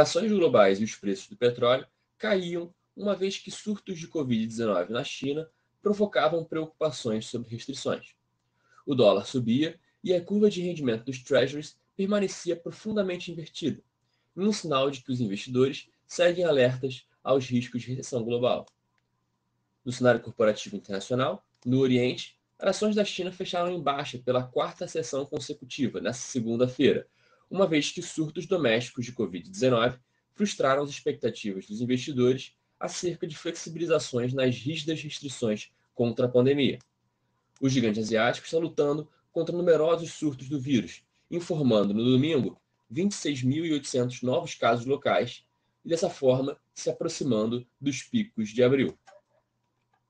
ações globais e os preços do petróleo caíam uma vez que surtos de Covid-19 na China provocavam preocupações sobre restrições. O dólar subia e a curva de rendimento dos treasuries permanecia profundamente invertida, um sinal de que os investidores seguem alertas aos riscos de recessão global. No cenário corporativo internacional, no Oriente, ações da China fecharam em baixa pela quarta sessão consecutiva, nesta segunda-feira, uma vez que surtos domésticos de Covid-19 frustraram as expectativas dos investidores acerca de flexibilizações nas rígidas restrições contra a pandemia. O gigante asiático está lutando contra numerosos surtos do vírus, informando no domingo 26.800 novos casos locais e, dessa forma, se aproximando dos picos de abril.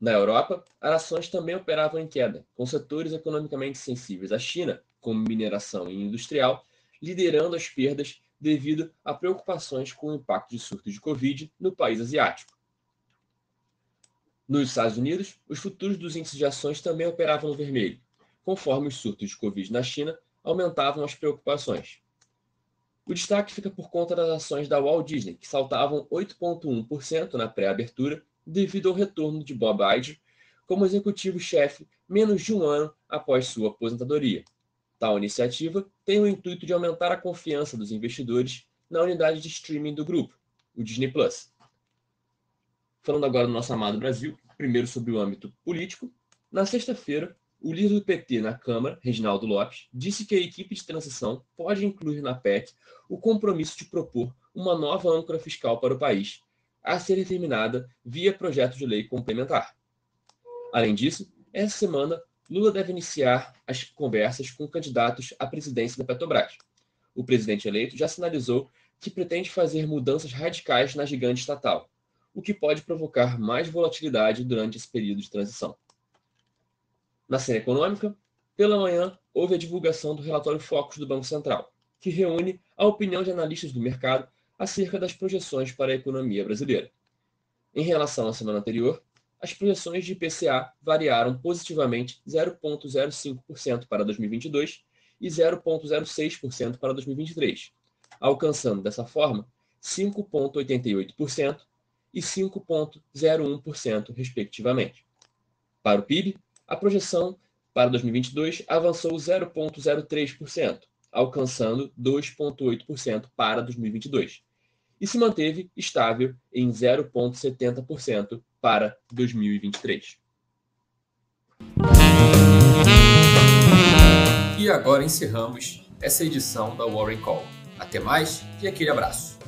Na Europa, as ações também operavam em queda, com setores economicamente sensíveis à China, como mineração e industrial, liderando as perdas devido a preocupações com o impacto de surto de Covid no país asiático. Nos Estados Unidos, os futuros dos índices de ações também operavam no vermelho, conforme os surtos de Covid na China aumentavam as preocupações. O destaque fica por conta das ações da Walt Disney, que saltavam 8,1% na pré-abertura devido ao retorno de Bob Iger como executivo-chefe menos de um ano após sua aposentadoria. Tal iniciativa tem o intuito de aumentar a confiança dos investidores na unidade de streaming do grupo, o Disney Plus. Falando agora do nosso amado Brasil, primeiro sobre o âmbito político, na sexta-feira, o líder do PT na Câmara, Reginaldo Lopes, disse que a equipe de transição pode incluir na PEC o compromisso de propor uma nova âncora fiscal para o país, a ser determinada via projeto de lei complementar. Além disso, essa semana Lula deve iniciar as conversas com candidatos à presidência da Petrobras. O presidente eleito já sinalizou que pretende fazer mudanças radicais na gigante estatal, o que pode provocar mais volatilidade durante esse período de transição. Na cena econômica, pela manhã, houve a divulgação do relatório Focus do Banco Central, que reúne a opinião de analistas do mercado acerca das projeções para a economia brasileira. Em relação à semana anterior, as projeções de IPCA variaram positivamente 0,05% para 2022 e 0,06% para 2023, alcançando dessa forma 5,88% e 5,01%, respectivamente. Para o PIB, a projeção para 2022 avançou 0,03%, alcançando 2,8% para 2022, e se manteve estável em 0,70% para 2023. E agora encerramos essa edição da Warren Call. Até mais e aquele abraço.